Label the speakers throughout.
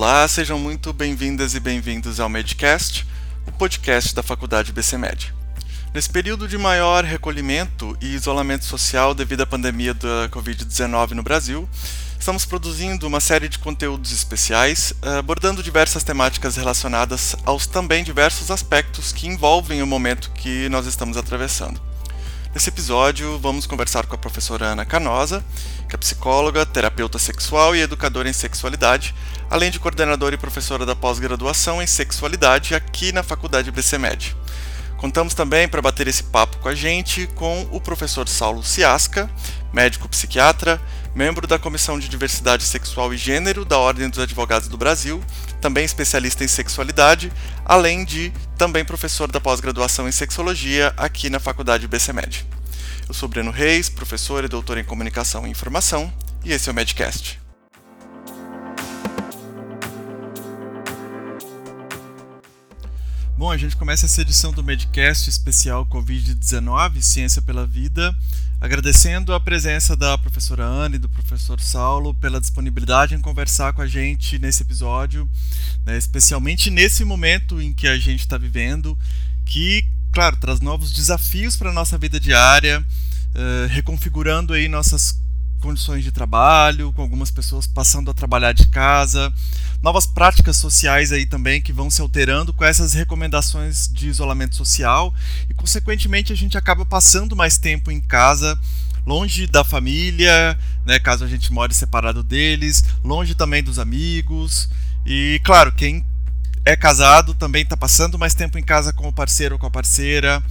Speaker 1: Olá, sejam muito bem-vindas e bem-vindos ao Medcast, o podcast da Faculdade BCMed. Nesse período de maior recolhimento e isolamento social devido à pandemia da Covid-19 no Brasil, estamos produzindo uma série de conteúdos especiais abordando diversas temáticas relacionadas aos também diversos aspectos que envolvem o momento que nós estamos atravessando. Nesse episódio, vamos conversar com a professora Ana Canosa, que é psicóloga, terapeuta sexual e educadora em sexualidade, além de coordenadora e professora da pós-graduação em sexualidade aqui na Faculdade BCMed. Contamos também para bater esse papo com a gente com o professor Saulo Ciasca, médico psiquiatra, membro da Comissão de Diversidade Sexual e Gênero da Ordem dos Advogados do Brasil, também especialista em sexualidade, além de também professor da pós-graduação em sexologia aqui na Faculdade BCMed. Eu sou Breno Reis, professor e doutor em comunicação e informação, e esse é o Medcast. Bom, a gente começa essa edição do Medcast especial Covid-19, Ciência pela Vida, agradecendo a presença da professora Ana e do professor Saulo pela disponibilidade em conversar com a gente nesse episódio, né, especialmente nesse momento em que a gente está vivendo, que, claro, traz novos desafios para a nossa vida diária, uh, reconfigurando aí nossas condições de trabalho, com algumas pessoas passando a trabalhar de casa, novas práticas sociais aí também que vão se alterando com essas recomendações de isolamento social. E consequentemente a gente acaba passando mais tempo em casa, longe da família, né, caso a gente more separado deles, longe também dos amigos. E claro, quem é casado também está passando mais tempo em casa com o parceiro ou com a parceira.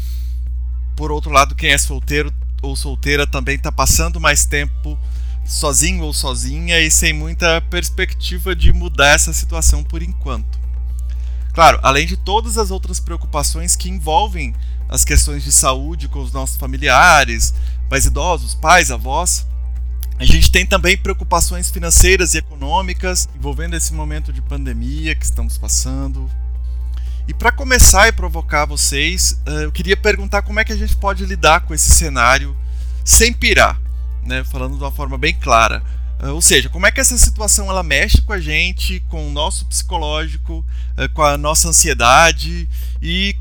Speaker 1: Por outro lado, quem é solteiro ou solteira também está passando mais tempo sozinho ou sozinha e sem muita perspectiva de mudar essa situação por enquanto. Claro, além de todas as outras preocupações que envolvem as questões de saúde com os nossos familiares, mais idosos, pais, avós, a gente tem também preocupações financeiras e econômicas envolvendo esse momento de pandemia que estamos passando. E para começar e provocar vocês, eh, eu queria perguntar como é que a gente pode lidar com esse cenário sem pirar né, falando de uma forma bem clara. Uh, ou seja, como é que essa situação ela mexe com a gente, com o nosso psicológico, uh, com a nossa ansiedade e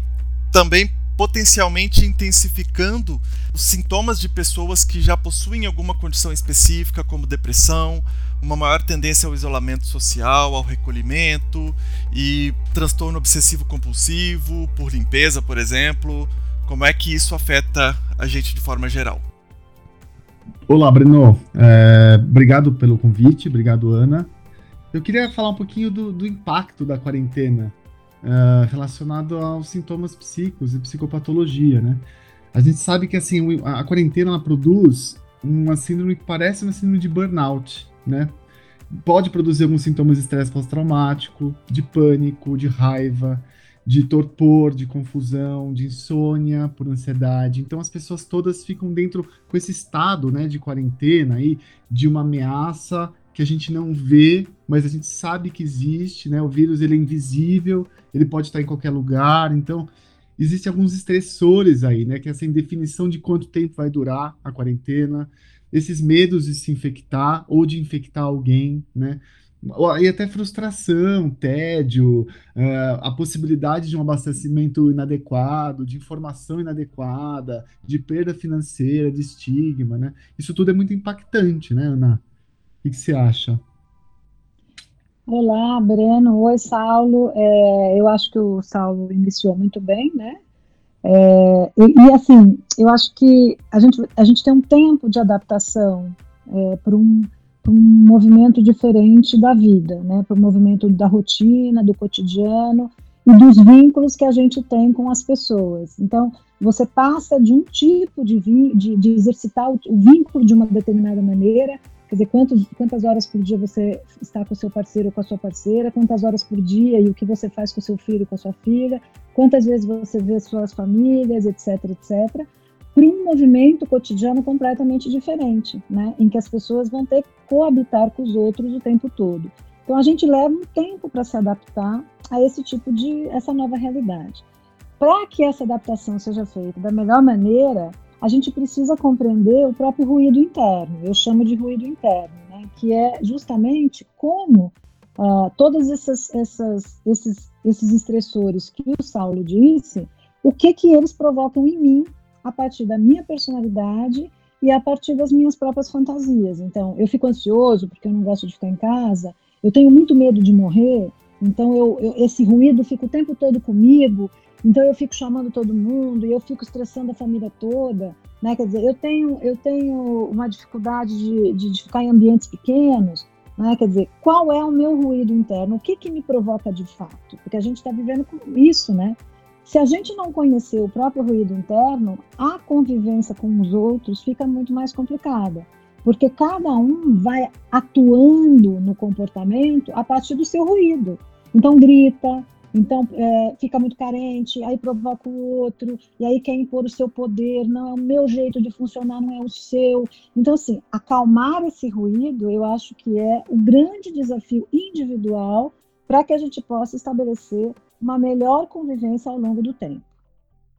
Speaker 1: também potencialmente intensificando os sintomas de pessoas que já possuem alguma condição específica, como depressão, uma maior tendência ao isolamento social, ao recolhimento e transtorno obsessivo compulsivo por limpeza, por exemplo. Como é que isso afeta a gente de forma geral?
Speaker 2: Olá, Breno. É, obrigado pelo convite, obrigado, Ana. Eu queria falar um pouquinho do, do impacto da quarentena é, relacionado aos sintomas psíquicos e psicopatologia, né? A gente sabe que assim a, a quarentena produz uma síndrome que parece uma síndrome de burnout, né? Pode produzir alguns sintomas de estresse pós-traumático, de pânico, de raiva, de torpor, de confusão, de insônia por ansiedade. Então as pessoas todas ficam dentro com esse estado, né, de quarentena aí, de uma ameaça que a gente não vê, mas a gente sabe que existe, né? O vírus ele é invisível, ele pode estar em qualquer lugar, então existem alguns estressores aí, né, que é essa indefinição de quanto tempo vai durar a quarentena, esses medos de se infectar ou de infectar alguém, né? e até frustração, tédio, uh, a possibilidade de um abastecimento inadequado, de informação inadequada, de perda financeira, de estigma, né? Isso tudo é muito impactante, né, Ana? Que, que você acha?
Speaker 3: Olá, Breno. Oi, Saulo. É, eu acho que o Saulo iniciou muito bem, né? É, e, e, assim, eu acho que a gente, a gente tem um tempo de adaptação é, para um um movimento diferente da vida, né? Para o movimento da rotina, do cotidiano e dos vínculos que a gente tem com as pessoas. Então, você passa de um tipo de, de, de exercitar o, o, vínculo de uma determinada maneira, quer dizer, quantos, quantas horas por dia você está com o seu parceiro ou com a sua parceira, quantas horas por dia e o que você faz com o seu filho ou com a sua filha, quantas vezes você vê suas famílias, etc, etc para um movimento cotidiano completamente diferente, né? Em que as pessoas vão ter que coabitar com os outros o tempo todo. Então a gente leva um tempo para se adaptar a esse tipo de essa nova realidade. Para que essa adaptação seja feita da melhor maneira, a gente precisa compreender o próprio ruído interno. Eu chamo de ruído interno, né? Que é justamente como uh, todos essas, essas, esses, esses estressores que o Saulo disse, o que que eles provocam em mim a partir da minha personalidade e a partir das minhas próprias fantasias. Então, eu fico ansioso porque eu não gosto de ficar em casa, eu tenho muito medo de morrer, então eu, eu, esse ruído fica o tempo todo comigo, então eu fico chamando todo mundo e eu fico estressando a família toda. Né? Quer dizer, eu tenho, eu tenho uma dificuldade de, de, de ficar em ambientes pequenos. Né? Quer dizer, qual é o meu ruído interno? O que, que me provoca de fato? Porque a gente está vivendo com isso, né? Se a gente não conhecer o próprio ruído interno, a convivência com os outros fica muito mais complicada, porque cada um vai atuando no comportamento a partir do seu ruído. Então grita, então é, fica muito carente, aí provoca o outro, e aí quer impor o seu poder, não é o meu jeito de funcionar, não é o seu. Então, assim, acalmar esse ruído, eu acho que é o grande desafio individual para que a gente possa estabelecer uma melhor convivência ao longo do tempo.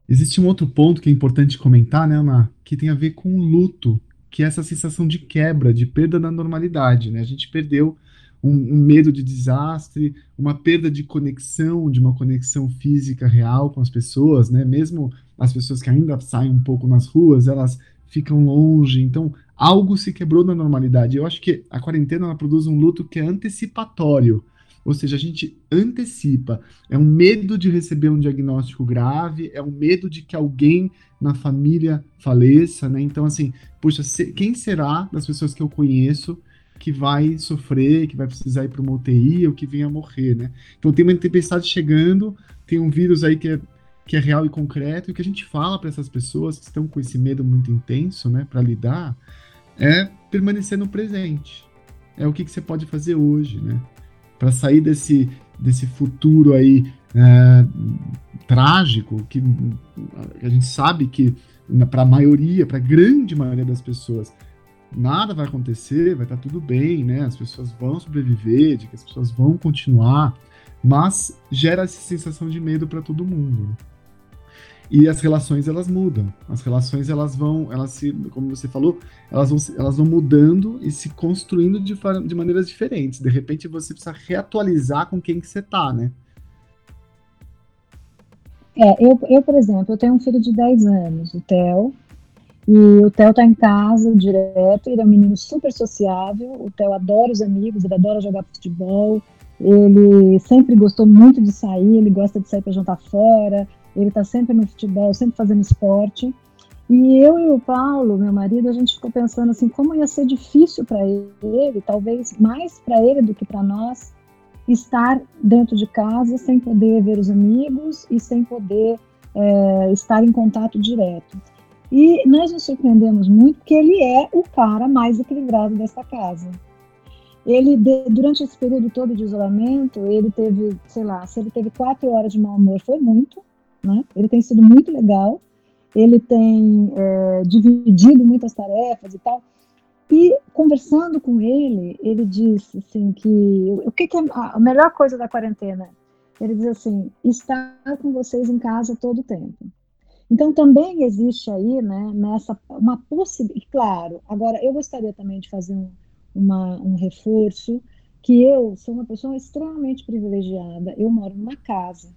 Speaker 2: Existe um outro ponto que é importante comentar, né, Ana, que tem a ver com o luto, que é essa sensação de quebra, de perda da normalidade, né? A gente perdeu um, um, medo de desastre, uma perda de conexão, de uma conexão física real com as pessoas, né? Mesmo as pessoas que ainda saem um pouco nas ruas, elas ficam longe. Então, algo se quebrou na normalidade. Eu acho que a quarentena produz um luto que é antecipatório ou seja, a gente antecipa. É um medo de receber um diagnóstico grave, é um medo de que alguém na família faleça, né? Então, assim, puxa, quem será das pessoas que eu conheço que vai sofrer, que vai precisar ir para uma UTI ou que venha morrer, né? Então, tem uma tempestade chegando, tem um vírus aí que é, que é real e concreto, e o que a gente fala para essas pessoas que estão com esse medo muito intenso, né, para lidar, é permanecer no presente. É o que, que você pode fazer hoje, né? para sair desse, desse futuro aí é, trágico que a gente sabe que para a maioria, para a grande maioria das pessoas, nada vai acontecer, vai estar tá tudo bem, né? As pessoas vão sobreviver, de que as pessoas vão continuar, mas gera essa sensação de medo para todo mundo. E as relações elas mudam. As relações elas vão, elas se, como você falou, elas vão, elas vão mudando e se construindo de, de maneiras diferentes. De repente você precisa reatualizar com quem que você tá, né?
Speaker 3: É, eu, eu, por exemplo, eu tenho um filho de 10 anos, o Theo, e o Theo tá em casa direto, ele é um menino super sociável, o Theo adora os amigos, ele adora jogar futebol, ele sempre gostou muito de sair, ele gosta de sair para jantar fora, ele está sempre no futebol, sempre fazendo esporte. E eu e o Paulo, meu marido, a gente ficou pensando assim, como ia ser difícil para ele, talvez mais para ele do que para nós, estar dentro de casa sem poder ver os amigos e sem poder é, estar em contato direto. E nós nos surpreendemos muito porque ele é o cara mais equilibrado dessa casa. Ele, durante esse período todo de isolamento, ele teve, sei lá, se ele teve quatro horas de mau humor, foi muito né? Ele tem sido muito legal, ele tem é, dividido muitas tarefas e tal. E conversando com ele, ele disse assim que o que, que é a melhor coisa da quarentena? Ele diz assim, estar com vocês em casa todo o tempo. Então também existe aí, né, nessa uma possibilidade. Claro, agora eu gostaria também de fazer um, uma, um reforço que eu sou uma pessoa extremamente privilegiada. Eu moro numa casa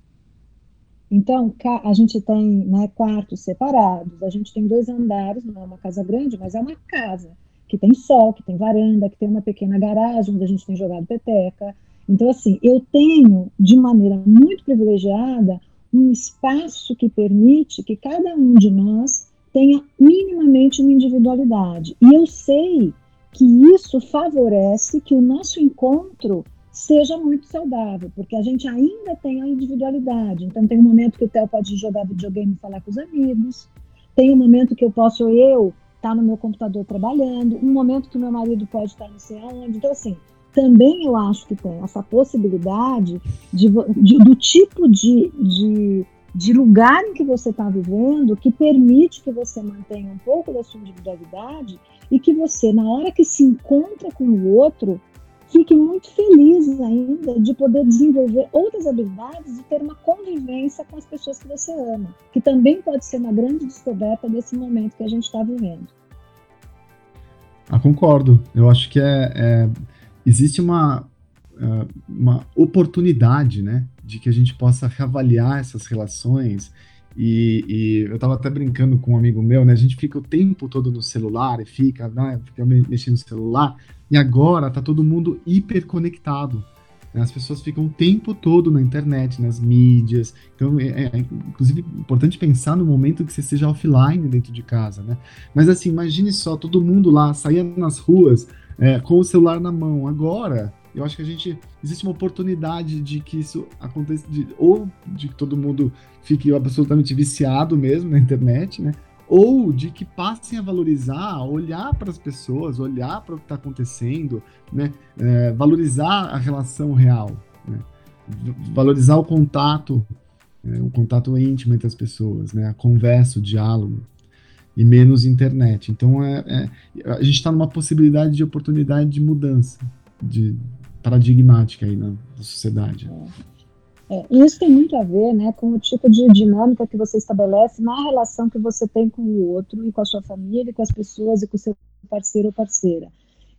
Speaker 3: então, a gente tem né, quartos separados, a gente tem dois andares, não é uma casa grande, mas é uma casa que tem sol, que tem varanda, que tem uma pequena garagem onde a gente tem jogado peteca. Então, assim, eu tenho, de maneira muito privilegiada, um espaço que permite que cada um de nós tenha minimamente uma individualidade. E eu sei que isso favorece que o nosso encontro seja muito saudável, porque a gente ainda tem a individualidade. Então, tem um momento que o Theo pode jogar videogame e falar com os amigos, tem um momento que eu posso eu estar tá no meu computador trabalhando, um momento que o meu marido pode estar não sei aonde. Então, assim, também eu acho que tem essa possibilidade de, de do tipo de, de, de lugar em que você está vivendo que permite que você mantenha um pouco da sua individualidade e que você, na hora que se encontra com o outro, fique muito feliz ainda de poder desenvolver outras habilidades e ter uma convivência com as pessoas que você ama, que também pode ser uma grande descoberta desse momento que a gente está vivendo.
Speaker 2: Ah, concordo. Eu acho que é, é existe uma uh, uma oportunidade, né, de que a gente possa reavaliar essas relações. E, e eu estava até brincando com um amigo meu, né? A gente fica o tempo todo no celular e fica, né, fica mexendo no celular. E agora tá todo mundo hiperconectado. Né? As pessoas ficam o tempo todo na internet, nas mídias. Então, é, é, inclusive, importante pensar no momento que você esteja offline dentro de casa, né? Mas assim, imagine só, todo mundo lá, saía nas ruas é, com o celular na mão. Agora, eu acho que a gente existe uma oportunidade de que isso aconteça, de, ou de que todo mundo fique absolutamente viciado mesmo na internet, né? Ou de que passem a valorizar, olhar para as pessoas, olhar para o que está acontecendo, né? É, valorizar a relação real, né? valorizar o contato, é, o contato íntimo entre as pessoas, né? A conversa, o diálogo e menos internet. Então é, é a gente está numa possibilidade de oportunidade de mudança, de paradigmática aí na, na sociedade.
Speaker 3: É, isso tem muito a ver né, com o tipo de dinâmica que você estabelece na relação que você tem com o outro e com a sua família, e com as pessoas e com o seu parceiro ou parceira.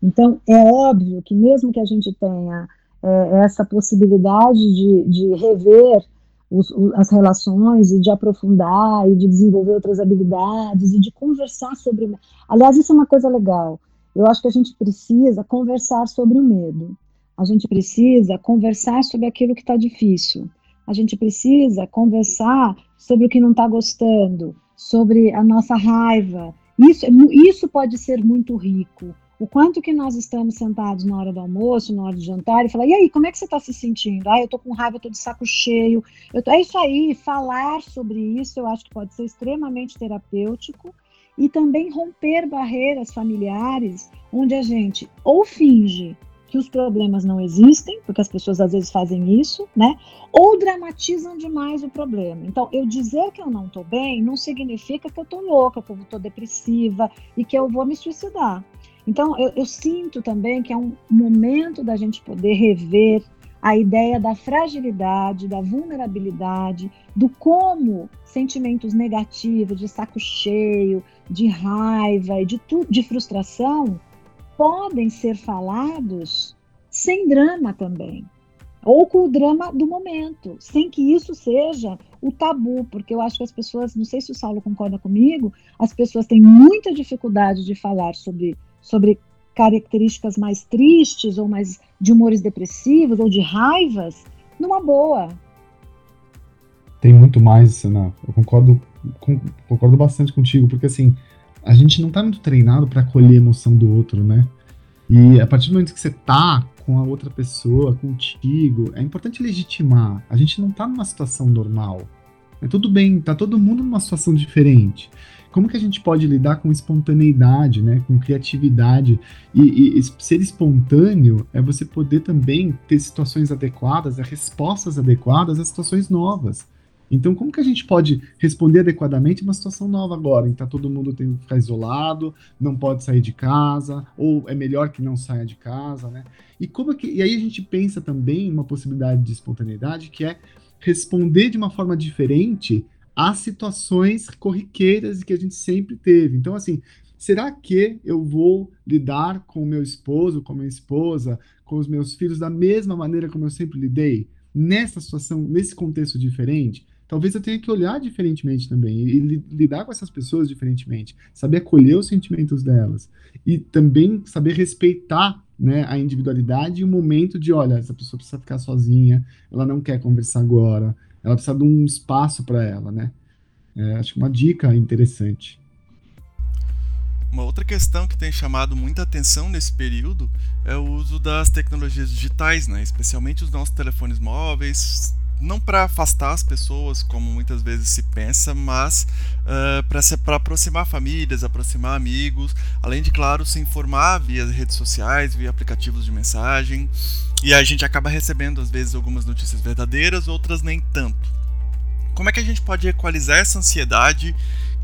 Speaker 3: Então, é óbvio que mesmo que a gente tenha é, essa possibilidade de, de rever os, as relações e de aprofundar e de desenvolver outras habilidades e de conversar sobre. Aliás, isso é uma coisa legal. Eu acho que a gente precisa conversar sobre o medo. A gente precisa conversar sobre aquilo que está difícil. A gente precisa conversar sobre o que não está gostando, sobre a nossa raiva. Isso, é isso pode ser muito rico o quanto que nós estamos sentados na hora do almoço, na hora do jantar, e falar, e aí, como é que você está se sentindo? Ah, eu estou com raiva, eu estou de saco cheio. Eu tô... É isso aí, falar sobre isso eu acho que pode ser extremamente terapêutico e também romper barreiras familiares, onde a gente ou finge que os problemas não existem, porque as pessoas às vezes fazem isso, né? Ou dramatizam demais o problema. Então, eu dizer que eu não estou bem não significa que eu estou louca, que eu estou depressiva e que eu vou me suicidar. Então, eu, eu sinto também que é um momento da gente poder rever a ideia da fragilidade, da vulnerabilidade, do como sentimentos negativos, de saco cheio, de raiva e de, de frustração podem ser falados sem drama também. Ou com o drama do momento, sem que isso seja o tabu, porque eu acho que as pessoas, não sei se o Saulo concorda comigo, as pessoas têm muita dificuldade de falar sobre sobre características mais tristes ou mais de humores depressivos ou de raivas, numa boa.
Speaker 2: Tem muito mais, Sana. Eu concordo, com, concordo bastante contigo, porque assim, a gente não tá muito treinado para acolher a emoção do outro, né? E a partir do momento que você tá com a outra pessoa, contigo, é importante legitimar. A gente não tá numa situação normal. É tudo bem, tá todo mundo numa situação diferente como que a gente pode lidar com espontaneidade, né, com criatividade e, e, ser espontâneo é você poder também ter situações adequadas, né, respostas adequadas a situações novas. Então, como que a gente pode responder adequadamente uma situação nova agora, em que tá todo mundo tem que ficar isolado, não pode sair de casa, ou é melhor que não saia de casa, né? E como que e aí a gente pensa também uma possibilidade de espontaneidade que é responder de uma forma diferente as situações corriqueiras que a gente sempre teve. Então, assim, será que eu vou lidar com meu esposo, com minha esposa, com os meus filhos da mesma maneira como eu sempre lidei? Nessa situação, nesse contexto diferente? Talvez eu tenha que olhar diferentemente também e, e lidar com essas pessoas diferentemente, saber acolher os sentimentos delas e também saber respeitar né, a individualidade e o momento de, olha, essa pessoa precisa ficar sozinha, ela não quer conversar agora, ela precisa de um espaço para ela, né? É, acho uma dica interessante.
Speaker 1: Uma outra questão que tem chamado muita atenção nesse período é o uso das tecnologias digitais, né? especialmente os nossos telefones móveis, não para afastar as pessoas, como muitas vezes se pensa, mas uh, para aproximar famílias, aproximar amigos, além de, claro, se informar via redes sociais, via aplicativos de mensagem. E a gente acaba recebendo, às vezes, algumas notícias verdadeiras, outras nem tanto. Como é que a gente pode equalizar essa ansiedade,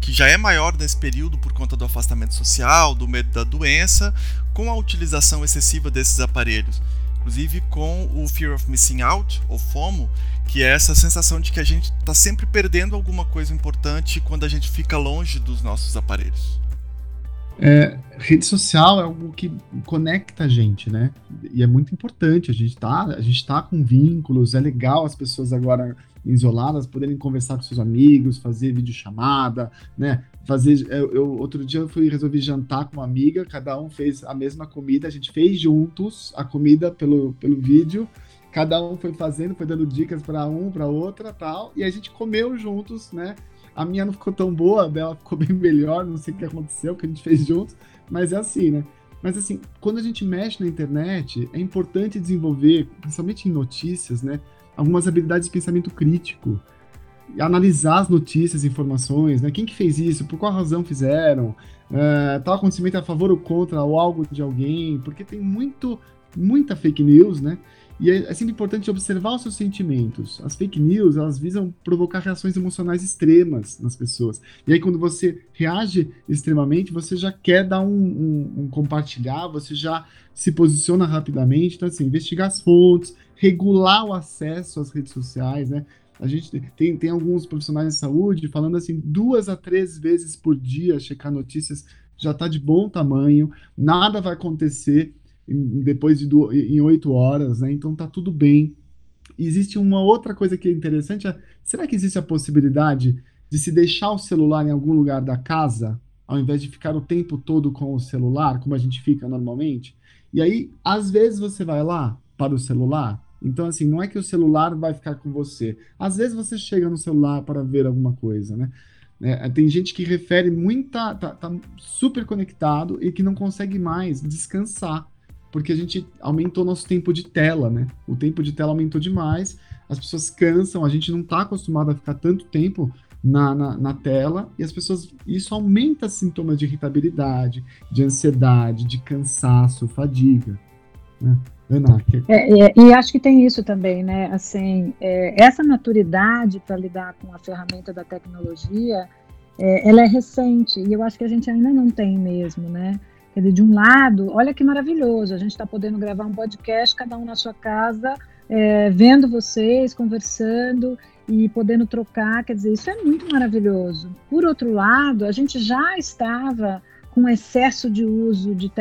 Speaker 1: que já é maior nesse período por conta do afastamento social, do medo da doença, com a utilização excessiva desses aparelhos? Inclusive com o Fear of Missing Out, ou FOMO, que é essa sensação de que a gente está sempre perdendo alguma coisa importante quando a gente fica longe dos nossos aparelhos.
Speaker 2: É, rede social é algo que conecta a gente, né? E é muito importante. A gente tá, a gente tá com vínculos. É legal as pessoas agora isoladas poderem conversar com seus amigos, fazer videochamada, né? Fazer. Eu, eu, outro dia eu fui resolvi jantar com uma amiga. Cada um fez a mesma comida. A gente fez juntos a comida pelo, pelo vídeo. Cada um foi fazendo, foi dando dicas para um, para outra, tal. E a gente comeu juntos, né? A minha não ficou tão boa, a dela ficou bem melhor, não sei o que aconteceu, que a gente fez juntos, mas é assim, né? Mas assim, quando a gente mexe na internet, é importante desenvolver, principalmente em notícias, né? Algumas habilidades de pensamento crítico. Analisar as notícias, informações, né? Quem que fez isso? Por qual razão fizeram? Uh, tal acontecimento é a favor ou contra ou algo de alguém? Porque tem muito, muita fake news, né? E é, é, sempre importante observar os seus sentimentos. As fake news, elas visam provocar reações emocionais extremas nas pessoas. E aí, quando você reage extremamente, você já quer dar um, um, um compartilhar, você já se posiciona rapidamente. Então, assim, investigar as fontes, regular o acesso às redes sociais, né? A gente tem, tem alguns profissionais de saúde falando assim, duas a três vezes por dia checar notícias já está de bom tamanho, nada vai acontecer depois de em oito horas, né? Então tá tudo bem. Existe uma outra coisa que é interessante, é, será que existe a possibilidade de se deixar o celular em algum lugar da casa, ao invés de ficar o tempo todo com o celular, como a gente fica normalmente? E aí, às vezes você vai lá para o celular, então assim, não é que o celular vai ficar com você. Às vezes você chega no celular para ver alguma coisa, né? É, tem gente que refere muita, tá, tá super conectado e que não consegue mais descansar porque a gente aumentou nosso tempo de tela, né? O tempo de tela aumentou demais, as pessoas cansam, a gente não está acostumado a ficar tanto tempo na, na, na, tela e as pessoas. Isso aumenta sintomas de irritabilidade, de ansiedade, de cansaço, fadiga. Né?
Speaker 3: É, é, e acho que tem isso também, né? Assim, é, essa maturidade para lidar com a ferramenta da tecnologia, é, ela é recente e eu acho que a gente ainda não tem mesmo, né? Quer dizer, de um lado, olha que maravilhoso, a gente está podendo gravar um podcast, cada um na sua casa, é, vendo vocês, conversando e podendo trocar, quer dizer, isso é muito maravilhoso. Por outro lado, a gente já estava com excesso de uso de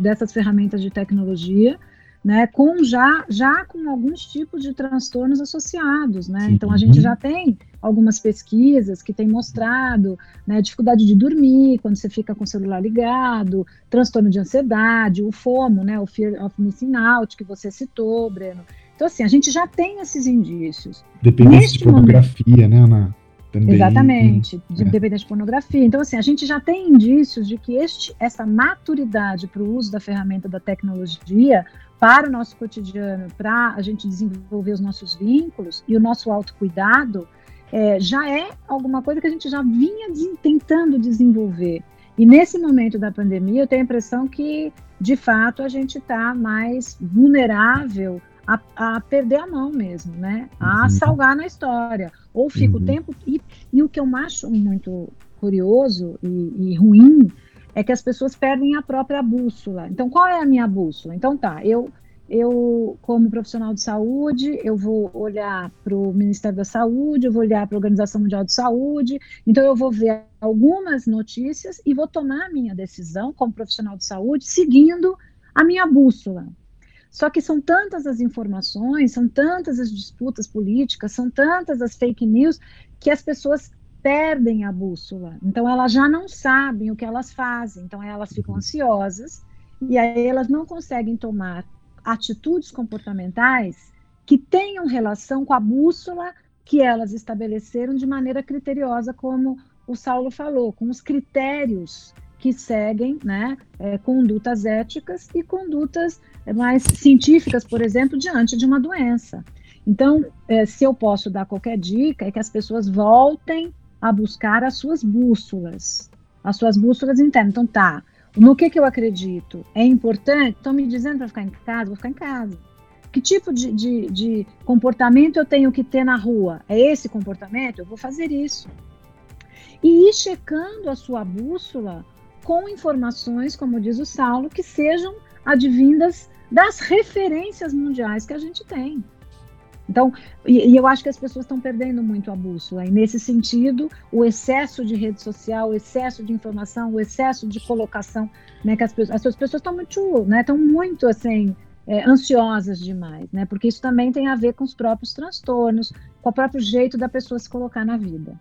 Speaker 3: dessas ferramentas de tecnologia, né, com já, já com alguns tipos de transtornos associados, né? Então a gente já tem algumas pesquisas que têm mostrado né, dificuldade de dormir quando você fica com o celular ligado, transtorno de ansiedade, o FOMO, né, o Fear of Missing Out, que você citou, Breno. Então, assim, a gente já tem esses indícios.
Speaker 2: Dependência de pornografia, momento, né, Ana?
Speaker 3: Também, Exatamente, de é. dependência de pornografia. Então, assim, a gente já tem indícios de que este, essa maturidade para o uso da ferramenta da tecnologia para o nosso cotidiano, para a gente desenvolver os nossos vínculos e o nosso autocuidado, é, já é alguma coisa que a gente já vinha de, tentando desenvolver. E nesse momento da pandemia, eu tenho a impressão que, de fato, a gente está mais vulnerável a, a, perder a mão mesmo, né? A uhum. salgar na história. Ou fica uhum. o tempo. E, e, o que eu acho muito curioso e, e ruim é que as pessoas perdem a própria bússola. Então, qual é a minha bússola? Então, tá, eu, eu como profissional de saúde, eu vou olhar para o Ministério da Saúde, eu vou olhar para a Organização Mundial de Saúde, então eu vou ver algumas notícias e vou tomar a minha decisão como profissional de saúde seguindo a minha bússola. Só que são tantas as informações, são tantas as disputas políticas, são tantas as fake news que as pessoas perdem a bússola. Então elas já não sabem o que elas fazem, então elas ficam uhum. ansiosas e aí elas não conseguem tomar atitudes comportamentais que tenham relação com a bússola que elas estabeleceram de maneira criteriosa, como o Saulo falou, com os critérios que seguem né, é, condutas éticas e condutas mais científicas, por exemplo, diante de uma doença. Então, é, se eu posso dar qualquer dica, é que as pessoas voltem a buscar as suas bússolas, as suas bússolas internas. Então, tá, no que, que eu acredito? É importante? Estão me dizendo para ficar em casa? Vou ficar em casa. Que tipo de, de, de, comportamento eu tenho que ter na rua? É esse comportamento? Eu vou fazer isso. E ir checando a sua bússola com informações, como diz o Saulo, que sejam advindas das referências mundiais que a gente tem. Então, e, e, eu acho que as pessoas estão perdendo muito a bússola. E nesse sentido, o excesso de rede social, o excesso de informação, o excesso de colocação, né, que as, as pessoas estão muito, né, estão muito assim é, ansiosas demais, né? Porque isso também tem a ver com os próprios transtornos, com o próprio jeito da pessoa se colocar na vida.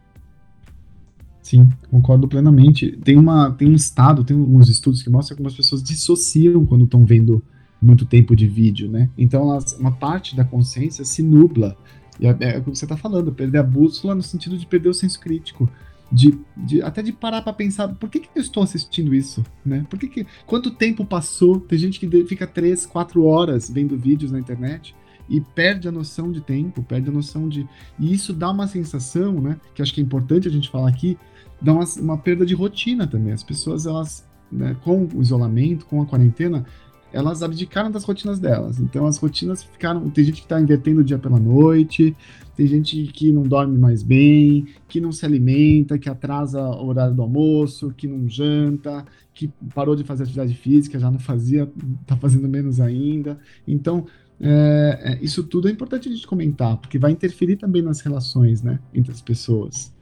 Speaker 2: Sim, concordo plenamente. Tem, uma, tem um estado, tem alguns estudos que mostram que as pessoas dissociam quando estão vendo muito tempo de vídeo, né? Então, elas, uma parte da consciência se nubla. E é, é o que você está falando, perder a bússola no sentido de perder o senso crítico. De, de, até de parar para pensar por que, que eu estou assistindo isso, né? Por que, que quanto tempo passou? Tem gente que fica três, quatro horas vendo vídeos na internet e perde a noção de tempo, perde a noção de e isso dá uma sensação, né? Que acho que é importante a gente falar aqui, dá uma, uma perda de rotina também. As pessoas elas né, com o isolamento, com a quarentena, elas abdicaram das rotinas delas. Então as rotinas ficaram. Tem gente que está invertendo o dia pela noite, tem gente que não dorme mais bem, que não se alimenta, que atrasa o horário do almoço, que não janta, que parou de fazer atividade física, já não fazia, está fazendo menos ainda. Então é, é, isso tudo é importante a gente comentar, porque vai interferir também nas relações, né, entre as pessoas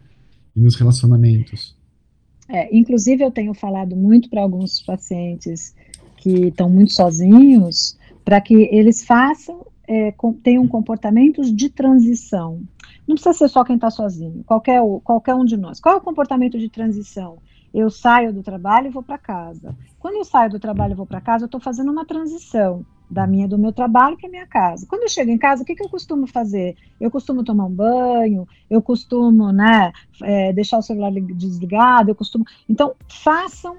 Speaker 2: e nos relacionamentos.
Speaker 3: É, inclusive eu tenho falado muito para alguns pacientes que estão muito sozinhos, para que eles façam, é, com, tenham comportamentos de transição. Não precisa ser só quem está sozinho, qualquer, qualquer um de nós. Qual é o comportamento de transição? Eu saio do trabalho e vou para casa. Quando eu saio do trabalho e vou para casa, eu estou fazendo uma transição da minha do meu trabalho para minha casa. Quando eu chego em casa, o que, que eu costumo fazer? Eu costumo tomar um banho, eu costumo, né, é, deixar o celular desligado, eu costumo. Então, façam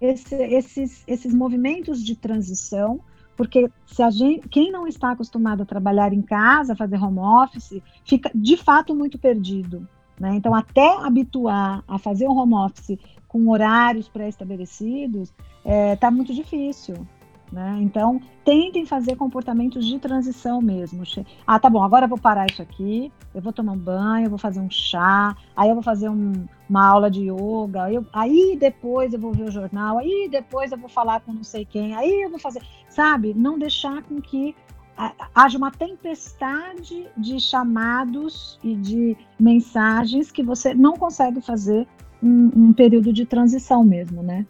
Speaker 3: esse, esses, esses movimentos de transição, porque se a gente, quem não está acostumado a trabalhar em casa, fazer home office, fica de fato muito perdido. Né? Então, até habituar a fazer o home office com horários pré-estabelecidos, está é, tá muito difícil. Né? Então, tentem fazer comportamentos de transição mesmo. Ah, tá bom, agora eu vou parar isso aqui, eu vou tomar um banho, eu vou fazer um chá, aí eu vou fazer um, uma aula de yoga, eu, aí depois eu vou ver o jornal, aí depois eu vou falar com não sei quem, aí eu vou fazer. Sabe? Não deixar com que haja uma tempestade de chamados e de mensagens que você não consegue fazer um, um período de transição mesmo, né?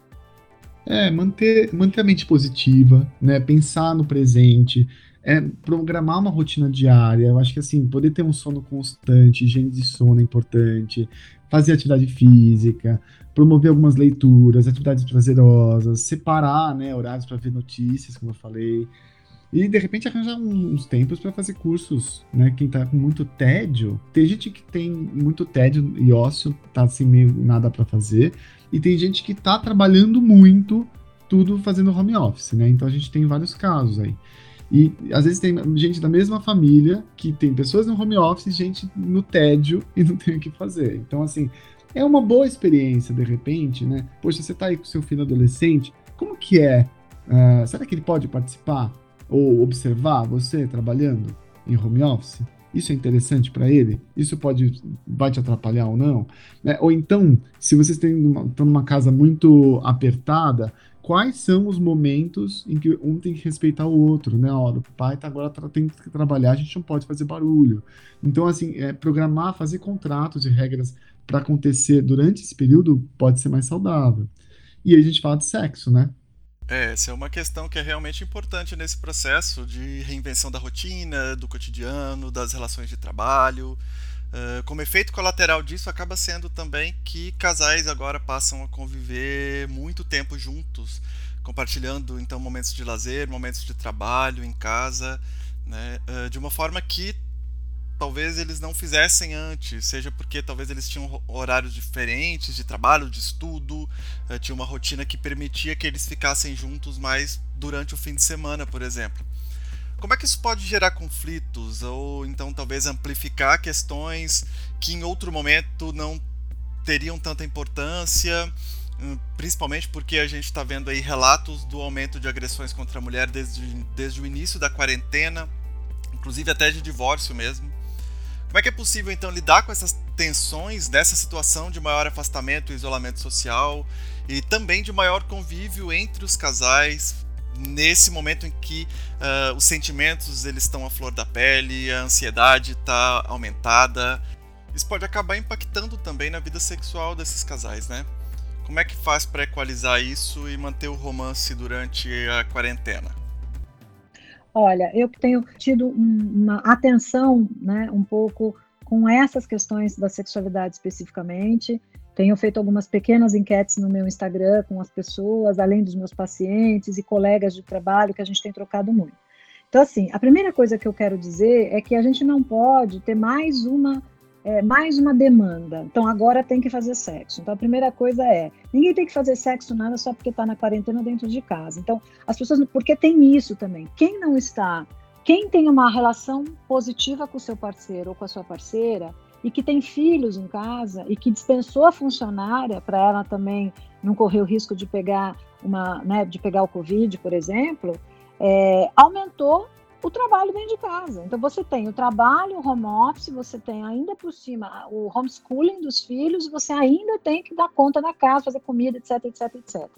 Speaker 2: É, manter, manter a mente positiva, né? Pensar no presente, é, programar uma rotina diária. Eu acho que assim, poder ter um sono constante, higiene de sono é importante, fazer atividade física, promover algumas leituras, atividades prazerosas, separar né, horários para ver notícias, como eu falei. E de repente arranjar uns tempos para fazer cursos, né? Quem tá com muito tédio, tem gente que tem muito tédio e ócio, tá sem meio nada para fazer, e tem gente que está trabalhando muito, tudo fazendo home office, né? Então a gente tem vários casos aí. E às vezes tem gente da mesma família que tem pessoas no home office, gente no tédio e não tem o que fazer. Então, assim, é uma boa experiência, de repente, né? Poxa, você tá aí com seu filho adolescente, como que é? Uh, será que ele pode participar ou observar você trabalhando em home office? Isso é interessante para ele? Isso pode vai te atrapalhar ou não? Né? Ou então, se vocês estão numa casa muito apertada, quais são os momentos em que um tem que respeitar o outro, né? Olha, o pai tá agora tá, tem que trabalhar, a gente não pode fazer barulho. Então, assim, é, programar, fazer contratos e regras para acontecer durante esse período pode ser mais saudável. E aí a gente fala de sexo, né?
Speaker 1: É, essa é uma questão que é realmente importante nesse processo de reinvenção da rotina, do cotidiano, das relações de trabalho. Uh, como efeito colateral disso, acaba sendo também que casais agora passam a conviver muito tempo juntos, compartilhando então momentos de lazer, momentos de trabalho em casa, né, uh, de uma forma que talvez eles não fizessem antes, seja porque talvez eles tinham horários diferentes de trabalho, de estudo, uh, tinha uma rotina que permitia que eles ficassem juntos mais durante o fim de semana, por exemplo. Como é que isso pode gerar conflitos ou então talvez amplificar questões que em outro momento não teriam tanta importância, hum, principalmente porque a gente está vendo aí relatos do aumento de agressões contra a mulher desde, desde o início da quarentena, inclusive até de divórcio mesmo. Como é que é possível então lidar com essas tensões dessa situação de maior afastamento e isolamento social e também de maior convívio entre os casais nesse momento em que uh, os sentimentos eles estão à flor da pele, a ansiedade está aumentada. Isso pode acabar impactando também na vida sexual desses casais, né? Como é que faz para equalizar isso e manter o romance durante a quarentena?
Speaker 3: Olha, eu tenho tido uma atenção, né, um pouco com essas questões da sexualidade especificamente. Tenho feito algumas pequenas enquetes no meu Instagram com as pessoas, além dos meus pacientes e colegas de trabalho, que a gente tem trocado muito. Então, assim, a primeira coisa que eu quero dizer é que a gente não pode ter mais uma é, mais uma demanda. Então agora tem que fazer sexo. Então a primeira coisa é, ninguém tem que fazer sexo nada só porque está na quarentena dentro de casa. Então as pessoas, porque tem isso também. Quem não está, quem tem uma relação positiva com o seu parceiro ou com a sua parceira e que tem filhos em casa e que dispensou a funcionária para ela também não correr o risco de pegar uma, né, de pegar o covid, por exemplo, é, aumentou o trabalho dentro de casa. Então você tem o trabalho, o home office, você tem ainda por cima o homeschooling dos filhos, você ainda tem que dar conta da casa, fazer comida, etc, etc, etc.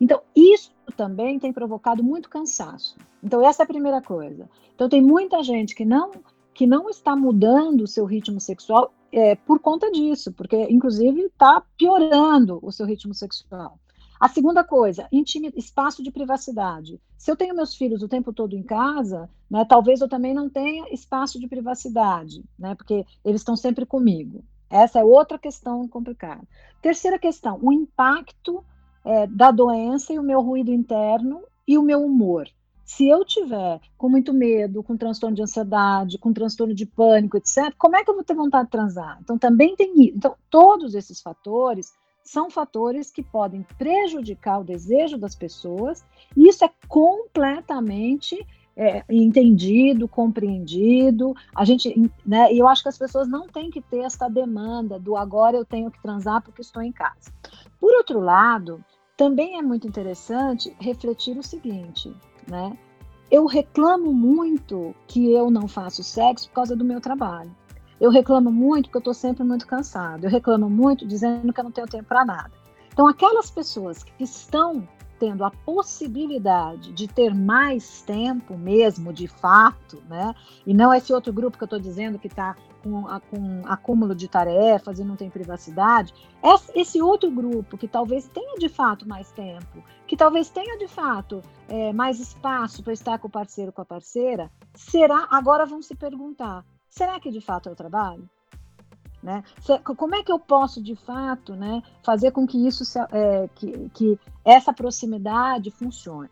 Speaker 3: Então isso também tem provocado muito cansaço. Então essa é a primeira coisa. Então tem muita gente que não que não está mudando o seu ritmo sexual é, por conta disso, porque inclusive está piorando o seu ritmo sexual. A segunda coisa, espaço de privacidade. Se eu tenho meus filhos o tempo todo em casa, né, talvez eu também não tenha espaço de privacidade, né, porque eles estão sempre comigo. Essa é outra questão complicada. Terceira questão, o impacto é, da doença e o meu ruído interno e o meu humor. Se eu tiver com muito medo, com transtorno de ansiedade, com transtorno de pânico, etc., como é que eu vou ter vontade de transar? Então, também tem isso. Então, todos esses fatores são fatores que podem prejudicar o desejo das pessoas, e isso é completamente é, entendido, compreendido. A gente, né, e eu acho que as pessoas não têm que ter essa demanda do agora eu tenho que transar porque estou em casa. Por outro lado, também é muito interessante refletir o seguinte, né? Eu reclamo muito que eu não faço sexo por causa do meu trabalho. Eu reclamo muito porque eu estou sempre muito cansado. Eu reclamo muito dizendo que eu não tenho tempo para nada. Então, aquelas pessoas que estão tendo a possibilidade de ter mais tempo mesmo, de fato, né? E não esse outro grupo que eu estou dizendo que está com, com acúmulo de tarefas e não tem privacidade. Esse outro grupo que talvez tenha de fato mais tempo, que talvez tenha de fato é, mais espaço para estar com o parceiro, com a parceira, será? Agora vão se perguntar: será que de fato é o trabalho? Né? Como é que eu posso, de fato, né, fazer com que isso, é, que, que essa proximidade funcione?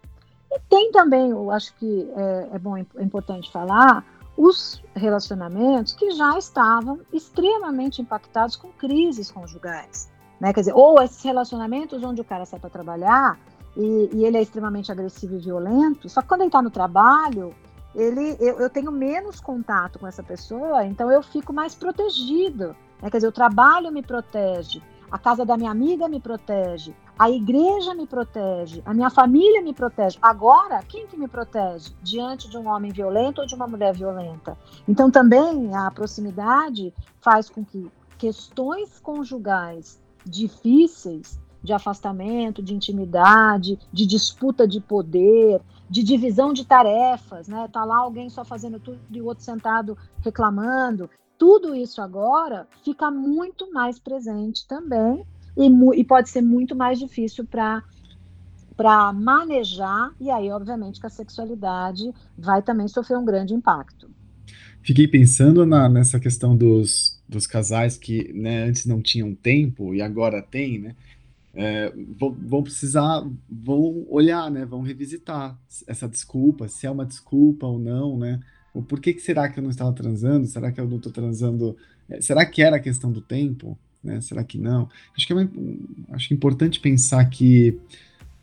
Speaker 3: E tem também, eu acho que é, é bom, é importante falar, os relacionamentos que já estavam extremamente impactados com crises conjugais. Né? Quer dizer, ou esses relacionamentos onde o cara sai para trabalhar e, e, ele é extremamente agressivo e violento, só que quando ele está no trabalho, ele, eu, eu, tenho menos contato com essa pessoa, então eu fico mais protegido. Né? Quer dizer, o trabalho me protege, a casa da minha amiga me protege, a igreja me protege, a minha família me protege. Agora, quem que me protege diante de um homem violento ou de uma mulher violenta? Então, também a proximidade faz com que questões conjugais difíceis de afastamento, de intimidade, de disputa de poder, de divisão de tarefas, né? Tá lá alguém só fazendo tudo e o outro sentado reclamando. Tudo isso agora fica muito mais presente também e, e pode ser muito mais difícil para para manejar, e aí, obviamente, que a sexualidade vai também sofrer um grande impacto.
Speaker 2: Fiquei pensando na, nessa questão dos, dos casais que né, antes não tinham tempo e agora tem, né? É, vão, vão, precisar, vão olhar, né? Vão revisitar essa desculpa, se é uma desculpa ou não, né? O por que, será que eu não estava transando? Será que eu não estou transando? É, será que era a questão do tempo? Né? Será que não? Acho que é uma, acho importante pensar que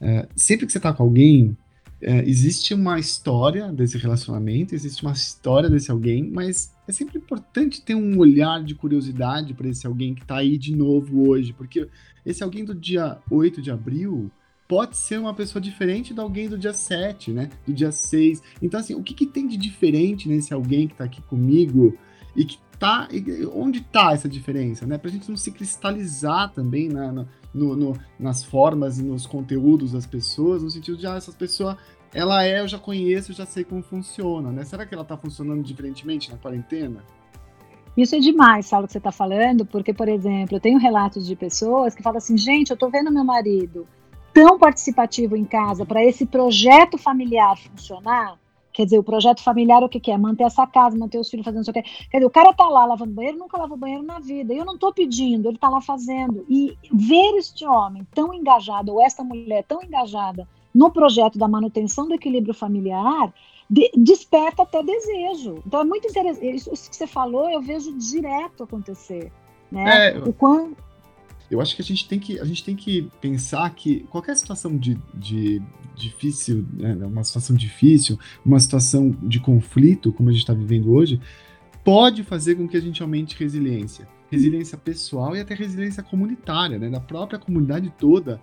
Speaker 2: é, sempre que você está com alguém, é, existe uma história desse relacionamento, existe uma história desse alguém, mas é sempre importante ter um olhar de curiosidade para esse alguém que está aí de novo hoje, porque esse alguém do dia 8 de abril pode ser uma pessoa diferente do alguém do dia 7, né? Do dia 6. Então, assim, o que, que tem de diferente nesse alguém que está aqui comigo e que tá. Onde está essa diferença, né? Para a gente não se cristalizar também na, no, no, nas formas e nos conteúdos das pessoas, no sentido de, ah, essa pessoa, ela é, eu já conheço, eu já sei como funciona, né? Será que ela está funcionando diferentemente na quarentena?
Speaker 3: Isso é demais, Saulo, que você está falando, porque, por exemplo, eu tenho relatos de pessoas que falam assim, gente, eu estou vendo meu marido tão participativo em casa para esse projeto familiar funcionar, Quer dizer, o projeto familiar o que, que é? Manter essa casa, manter os filhos fazendo isso aqui. Quer dizer, o cara tá lá lavando banheiro, nunca lavou banheiro na vida. Eu não tô pedindo, ele tá lá fazendo. E ver este homem tão engajado, ou esta mulher tão engajada no projeto da manutenção do equilíbrio familiar, de, desperta até desejo. Então é muito interessante. Isso, isso, que você falou, eu vejo direto acontecer. Né? É, o quão,
Speaker 2: eu acho que a gente tem que, a gente tem que pensar que qualquer situação de, de difícil, né, uma situação difícil, uma situação de conflito, como a gente está vivendo hoje, pode fazer com que a gente aumente resiliência. Resiliência pessoal e até resiliência comunitária, né, da própria comunidade toda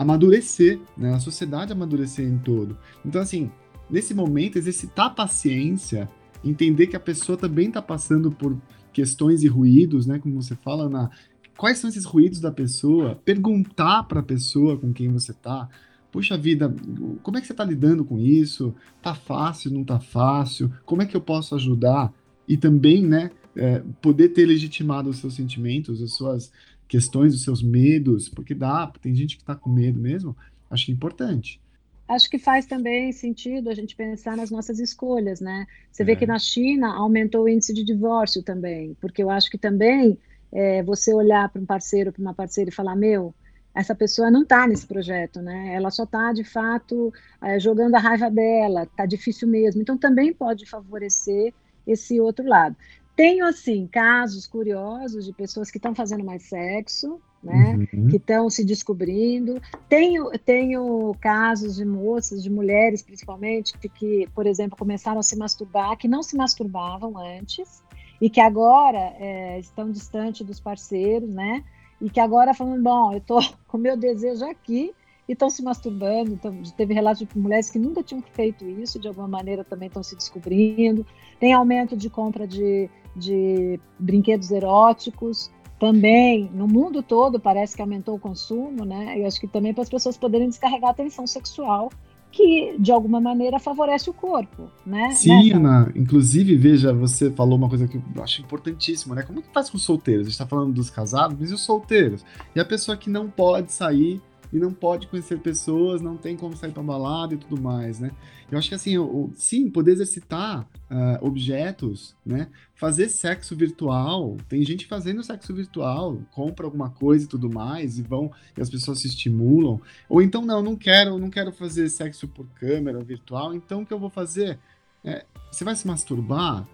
Speaker 2: amadurecer, né, a sociedade amadurecer em todo. Então, assim, nesse momento, exercitar a paciência, entender que a pessoa também está passando por questões e ruídos, né, como você fala, na quais são esses ruídos da pessoa, perguntar para a pessoa com quem você tá, puxa vida, como é que você está lidando com isso? Tá fácil, não tá fácil? Como é que eu posso ajudar? E também, né, é, poder ter legitimado os seus sentimentos, as suas questões, os seus medos, porque dá, tem gente que está com medo mesmo, acho importante.
Speaker 3: Acho que faz também sentido a gente pensar nas nossas escolhas, né? Você é. vê que na China aumentou o índice de divórcio também, porque eu acho que também é, você olhar para um parceiro, para uma parceira e falar, meu, essa pessoa não está nesse projeto, né? Ela só está, de fato, é, jogando a raiva dela, está difícil mesmo. Então, também pode favorecer esse outro lado. Tenho, assim, casos curiosos de pessoas que estão fazendo mais sexo, né? Uhum. Que estão se descobrindo. Tenho, tenho casos de moças, de mulheres, principalmente, que, que, por exemplo, começaram a se masturbar, que não se masturbavam antes, e que agora é, estão distante dos parceiros, né? E que agora falando, bom, eu estou com meu desejo aqui e estão se masturbando. Então, teve relatos de mulheres que nunca tinham feito isso, de alguma maneira também estão se descobrindo. Tem aumento de compra de, de brinquedos eróticos. Também, no mundo todo, parece que aumentou o consumo, né? Eu acho que também para as pessoas poderem descarregar a tensão sexual que de alguma maneira favorece o corpo, né?
Speaker 2: Sim, Ana, inclusive, veja, você falou uma coisa que eu acho importantíssima, né? Como que faz com os solteiros? A gente tá falando dos casados, mas e os solteiros? E a pessoa que não pode sair e não pode conhecer pessoas, não tem como sair para balada e tudo mais, né? Eu acho que assim, o, sim, poder exercitar uh, objetos, né? Fazer sexo virtual, tem gente fazendo sexo virtual, compra alguma coisa e tudo mais e vão e as pessoas se estimulam. Ou então não, não quero, não quero fazer sexo por câmera virtual, então o que eu vou fazer? É, você vai se masturbar?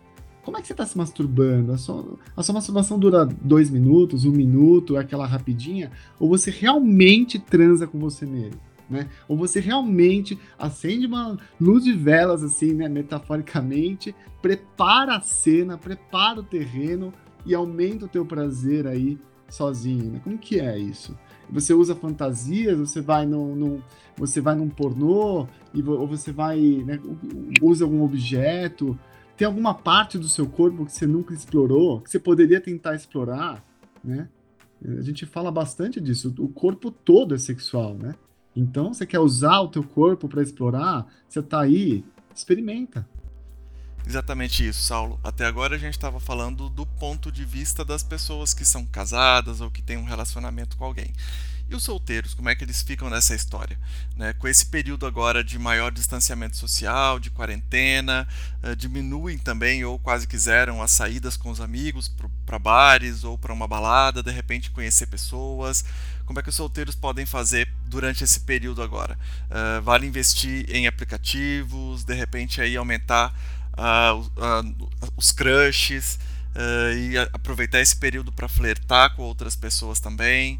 Speaker 2: Como é que você está se masturbando? A sua, a sua masturbação dura dois minutos, um minuto, é aquela rapidinha? Ou você realmente transa com você mesmo? Né? Ou você realmente acende uma luz de velas, assim, né? Metaforicamente, prepara a cena, prepara o terreno e aumenta o teu prazer aí sozinho, né? Como que é isso? Você usa fantasias, você vai num, num você vai num pornô, e, ou você vai, né, usa algum objeto, tem alguma parte do seu corpo que você nunca explorou, que você poderia tentar explorar, né? A gente fala bastante disso. O corpo todo é sexual, né? Então, você quer usar o teu corpo para explorar? Você tá aí, experimenta.
Speaker 1: Exatamente isso, Saulo. Até agora a gente estava falando do ponto de vista das pessoas que são casadas ou que têm um relacionamento com alguém. E os solteiros, como é que eles ficam nessa história? Né? Com esse período agora de maior distanciamento social, de quarentena, uh, diminuem também ou quase quiseram as saídas com os amigos para bares ou para uma balada, de repente conhecer pessoas. Como é que os solteiros podem fazer durante esse período agora? Uh, vale investir em aplicativos, de repente aí aumentar uh, os crushes e aproveitar esse período para flertar com outras pessoas também.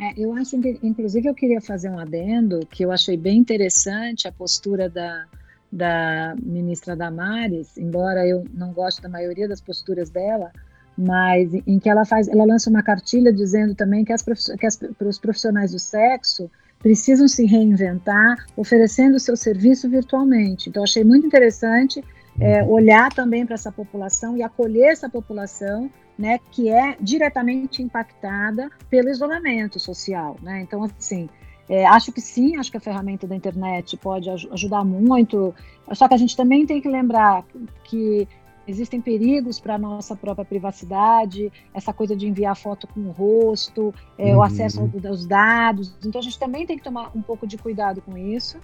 Speaker 3: É, eu acho que, inclusive, eu queria fazer um adendo que eu achei bem interessante a postura da, da ministra Damares, embora eu não goste da maioria das posturas dela, mas em que ela faz, ela lança uma cartilha dizendo também que, as, que as, os profissionais do sexo precisam se reinventar, oferecendo o seu serviço virtualmente. Então, achei muito interessante é, olhar também para essa população e acolher essa população né, que é diretamente impactada pelo isolamento social. Né? Então, assim, é, acho que sim, acho que a ferramenta da internet pode aj ajudar muito, só que a gente também tem que lembrar que existem perigos para a nossa própria privacidade, essa coisa de enviar foto com o rosto, é, uhum. o acesso aos dados. Então a gente também tem que tomar um pouco de cuidado com isso.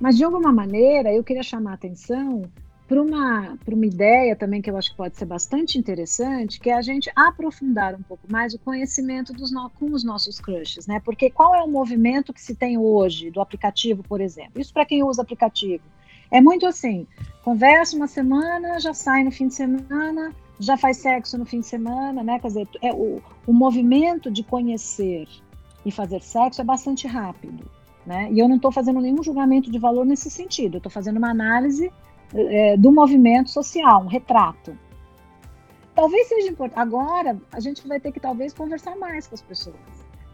Speaker 3: Mas de alguma maneira eu queria chamar a atenção para uma, uma ideia também que eu acho que pode ser bastante interessante, que é a gente aprofundar um pouco mais o conhecimento dos no, com os nossos crushes, né? Porque qual é o movimento que se tem hoje do aplicativo, por exemplo? Isso para quem usa aplicativo. É muito assim, conversa uma semana, já sai no fim de semana, já faz sexo no fim de semana, né? Quer dizer, é o, o movimento de conhecer e fazer sexo é bastante rápido, né? E eu não estou fazendo nenhum julgamento de valor nesse sentido, eu estou fazendo uma análise é, do movimento social, um retrato. Talvez seja importante. Agora, a gente vai ter que talvez conversar mais com as pessoas.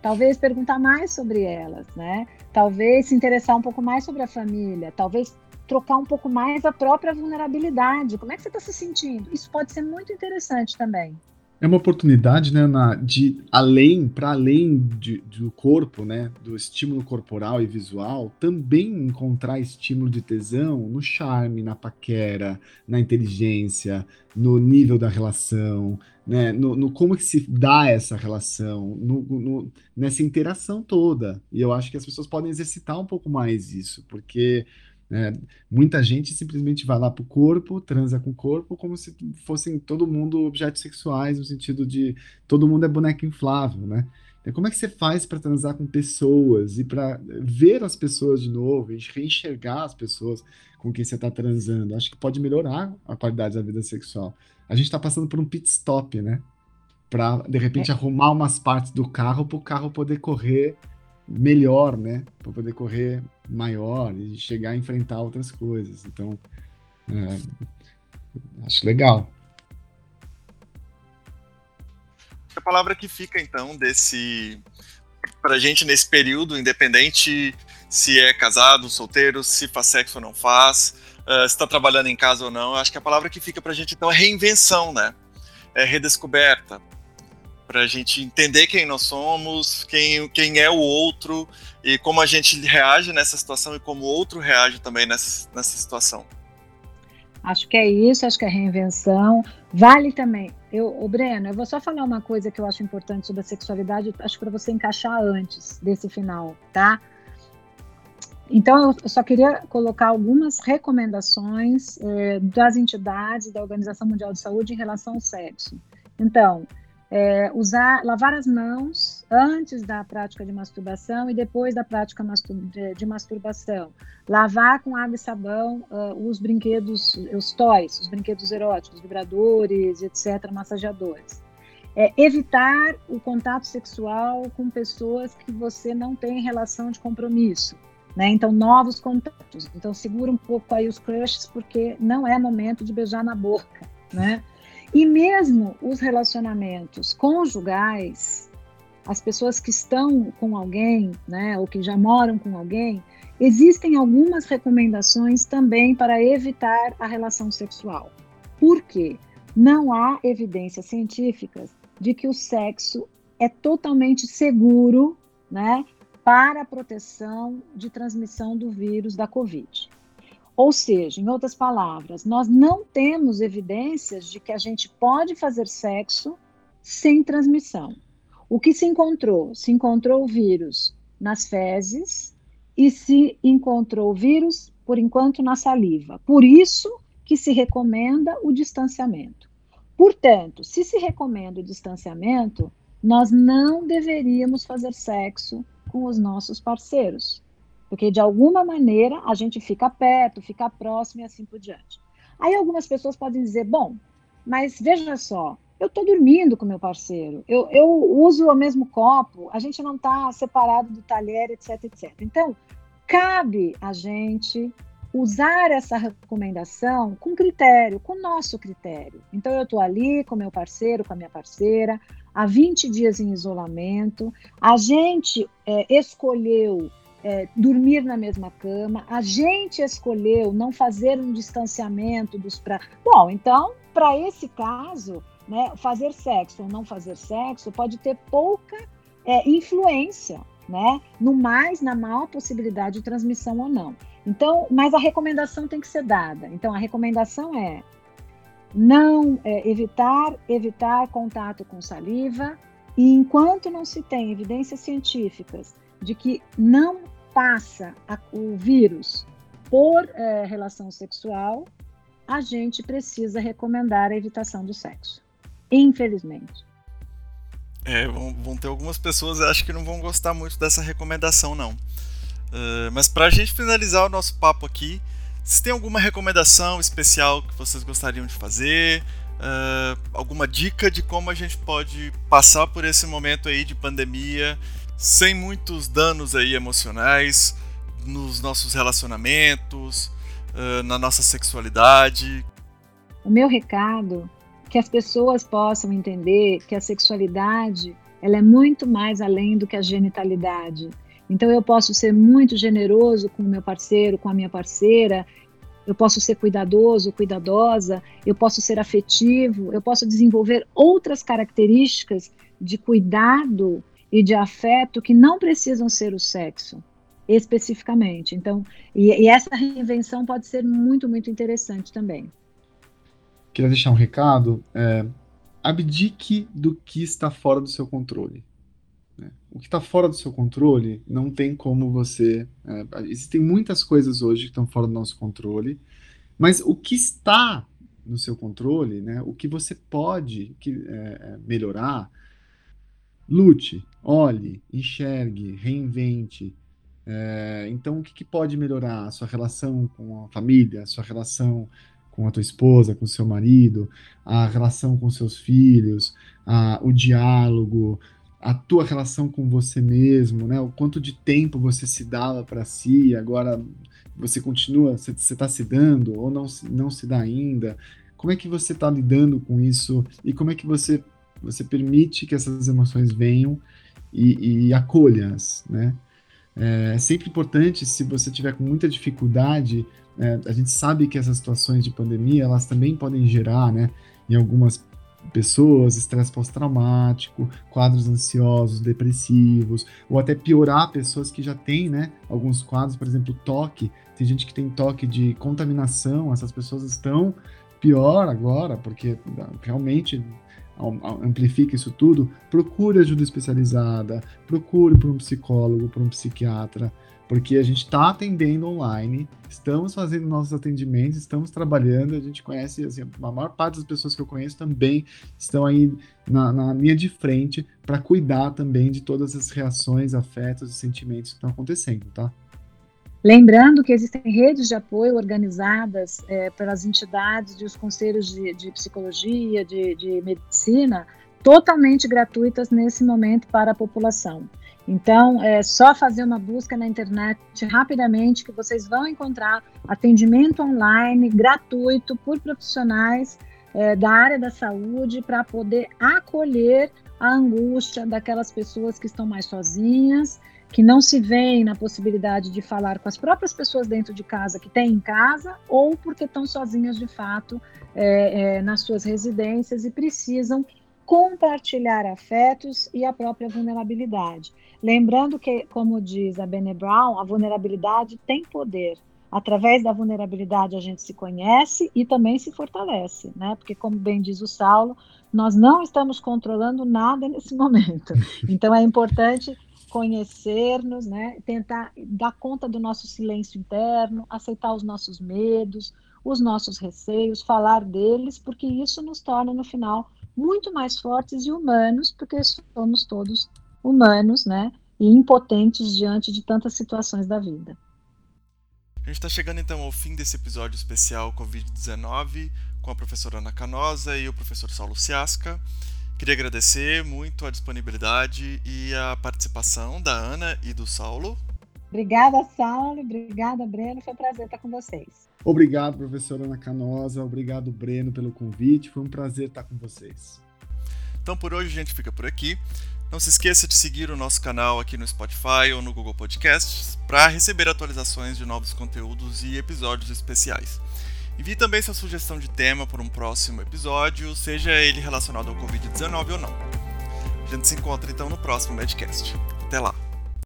Speaker 3: Talvez perguntar mais sobre elas, né? Talvez se interessar um pouco mais sobre a família. Talvez trocar um pouco mais a própria vulnerabilidade. Como é que você está se sentindo? Isso pode ser muito interessante também
Speaker 2: é uma oportunidade, né, na, de além, para além de, do corpo, né, do estímulo corporal e visual, também encontrar estímulo de tesão no charme, na paquera, na inteligência, no nível da relação, né, no, no como que se dá essa relação, no, no, nessa interação toda. E eu acho que as pessoas podem exercitar um pouco mais isso, porque né? Muita gente simplesmente vai lá pro corpo, transa com o corpo, como se fossem todo mundo objetos sexuais, no sentido de todo mundo é boneco inflável, né? Então, como é que você faz para transar com pessoas e para ver as pessoas de novo, e reenxergar as pessoas com quem você está transando? Acho que pode melhorar a qualidade da vida sexual. A gente está passando por um pit stop, né? Para, de repente, é. arrumar umas partes do carro para o carro poder correr melhor, né? Para poder correr maior e chegar a enfrentar outras coisas. Então, é, acho legal.
Speaker 1: A palavra que fica, então, desse. Pra gente nesse período, independente se é casado, solteiro, se faz sexo ou não faz, uh, se está trabalhando em casa ou não, acho que a palavra que fica pra gente, então, é reinvenção, né? É redescoberta para a gente entender quem nós somos, quem, quem é o outro e como a gente reage nessa situação e como o outro reage também nessa, nessa situação.
Speaker 3: Acho que é isso, acho que é reinvenção. Vale também. Eu, o Breno, eu vou só falar uma coisa que eu acho importante sobre a sexualidade, acho para você encaixar antes desse final, tá? Então, eu só queria colocar algumas recomendações eh, das entidades da Organização Mundial de Saúde em relação ao sexo. Então, é, usar, lavar as mãos antes da prática de masturbação e depois da prática de, masturbação. Lavar com água e sabão uh, os brinquedos, os toys, os brinquedos eróticos, vibradores, etc., massageadores. É, evitar o contato sexual com pessoas que você não tem relação de compromisso. Né? Então, novos contatos. Então, segura um pouco aí os crushes, porque não é momento de beijar na boca, né? E mesmo os relacionamentos conjugais, as pessoas que estão com alguém, né, ou que já moram com alguém, existem algumas recomendações também para evitar a relação sexual. Por quê? Não há evidências científicas de que o sexo é totalmente seguro, né, para a proteção de transmissão do vírus da Covid. Ou seja, em outras palavras, nós não temos evidências de que a gente pode fazer sexo sem transmissão. O que se encontrou? Se encontrou o vírus nas fezes e se encontrou o vírus, por enquanto, na saliva. Por isso que se recomenda o distanciamento. Portanto, se se recomenda o distanciamento, nós não deveríamos fazer sexo com os nossos parceiros porque de alguma maneira a gente fica perto, fica próximo e assim por diante. Aí algumas pessoas podem dizer, bom, mas veja só, eu estou dormindo com meu parceiro, eu, eu, uso o mesmo copo, a gente não está separado do talher, etc, etc. Então, cabe a gente usar essa recomendação com critério, com nosso critério. Então, eu estou ali com meu parceiro, com a minha parceira, há 20 dias em isolamento, a gente é, escolheu é, dormir na mesma cama. A gente escolheu não fazer um distanciamento dos pra. Bom, então, para esse caso, né, fazer sexo ou não fazer sexo pode ter pouca é, influência, né? No mais, na maior possibilidade de transmissão ou não. Então, mas a recomendação tem que ser dada. Então, a recomendação é não é, evitar evitar contato com saliva e enquanto não se tem evidências científicas de que não passa a, o vírus por é, relação sexual, a gente precisa recomendar a evitação do sexo. Infelizmente.
Speaker 1: É, vão, vão ter algumas pessoas, acho que não vão gostar muito dessa recomendação, não. Uh, mas para a gente finalizar o nosso papo aqui, se tem alguma recomendação especial que vocês gostariam de fazer, uh, alguma dica de como a gente pode passar por esse momento aí de pandemia sem muitos danos aí emocionais nos nossos relacionamentos, uh, na nossa sexualidade.
Speaker 3: O meu recado é que as pessoas possam entender que a sexualidade ela é muito mais além do que a genitalidade. Então eu posso ser muito generoso com o meu parceiro, com a minha parceira, eu posso ser cuidadoso, cuidadosa, eu posso ser afetivo, eu posso desenvolver outras características de cuidado e de afeto que não precisam ser o sexo especificamente. Então, e, e, essa reinvenção pode ser muito, muito interessante também.
Speaker 2: Queria deixar um recado. É, abdique do que está fora do seu controle. Né? O que está fora do seu controle não tem como você. É, existem muitas coisas hoje que estão fora do nosso controle, mas o que está no seu controle, né, o que você pode que, é, é melhorar, lute, olhe, enxergue, reinvente. É, então, o que, que, pode melhorar? A sua relação com a família, a sua relação com a tua esposa, com o seu marido, a relação com seus filhos, a, o diálogo, a tua relação com você mesmo, né? O quanto de tempo você se dava para si, agora você continua, você está se dando ou não, não se dá ainda? Como é que você está lidando com isso e como é que você você permite que essas emoções venham e, e acolha-as, né? É sempre importante, se você tiver com muita dificuldade, é, a gente sabe que essas situações de pandemia, elas também podem gerar, né, em algumas pessoas, estresse pós-traumático, quadros ansiosos, depressivos, ou até piorar pessoas que já têm, né, alguns quadros, por exemplo, toque. Tem gente que tem toque de contaminação, essas pessoas estão pior agora, porque realmente amplifica isso tudo, procure ajuda especializada, procure por um psicólogo, por um psiquiatra, porque a gente está atendendo online, estamos fazendo nossos atendimentos, estamos trabalhando, a gente conhece, assim, a maior parte das pessoas que eu conheço também estão aí na, na linha de frente para cuidar também de todas as reações, afetos e sentimentos que estão acontecendo, tá?
Speaker 3: Lembrando que existem redes de apoio organizadas é, pelas entidades e os conselhos de, de psicologia, de, de, medicina, totalmente gratuitas nesse momento para a população. Então, é só fazer uma busca na internet rapidamente que vocês vão encontrar atendimento online gratuito por profissionais é, da área da saúde para poder acolher a angústia daquelas pessoas que estão mais sozinhas que não se veem na possibilidade de falar com as próprias pessoas dentro de casa que têm em casa, ou porque estão sozinhas de fato é, é, nas suas residências e precisam compartilhar afetos e a própria vulnerabilidade. Lembrando que, como diz a Bene Brown, a vulnerabilidade tem poder. Através da vulnerabilidade a gente se conhece e também se fortalece, né? Porque, como bem diz o Saulo, nós não estamos controlando nada nesse momento. Então é importante conhecer-nos, né? tentar dar conta do nosso silêncio interno, aceitar os nossos medos, os nossos receios, falar deles, porque isso nos torna, no final, muito mais fortes e humanos, porque somos todos humanos, né? E impotentes diante de tantas situações da vida.
Speaker 1: A gente está chegando então ao fim desse episódio especial Covid-19 com a professora Ana Canosa e o professor Saulo Ciasca. Queria agradecer muito a disponibilidade e a participação da Ana e do Saulo.
Speaker 3: Obrigada, Saulo. Obrigada, Breno. Foi um prazer estar com vocês.
Speaker 2: Obrigado, professora Ana Canosa. Obrigado, Breno, pelo convite. Foi um prazer estar com vocês.
Speaker 1: Então, por hoje, a gente fica por aqui. Não se esqueça de seguir o nosso canal aqui no Spotify ou no Google Podcasts para receber atualizações de novos conteúdos e episódios especiais. Envie também sua sugestão de tema para um próximo episódio, seja ele relacionado ao Covid-19 ou não. A gente se encontra então no próximo Medcast. Até lá!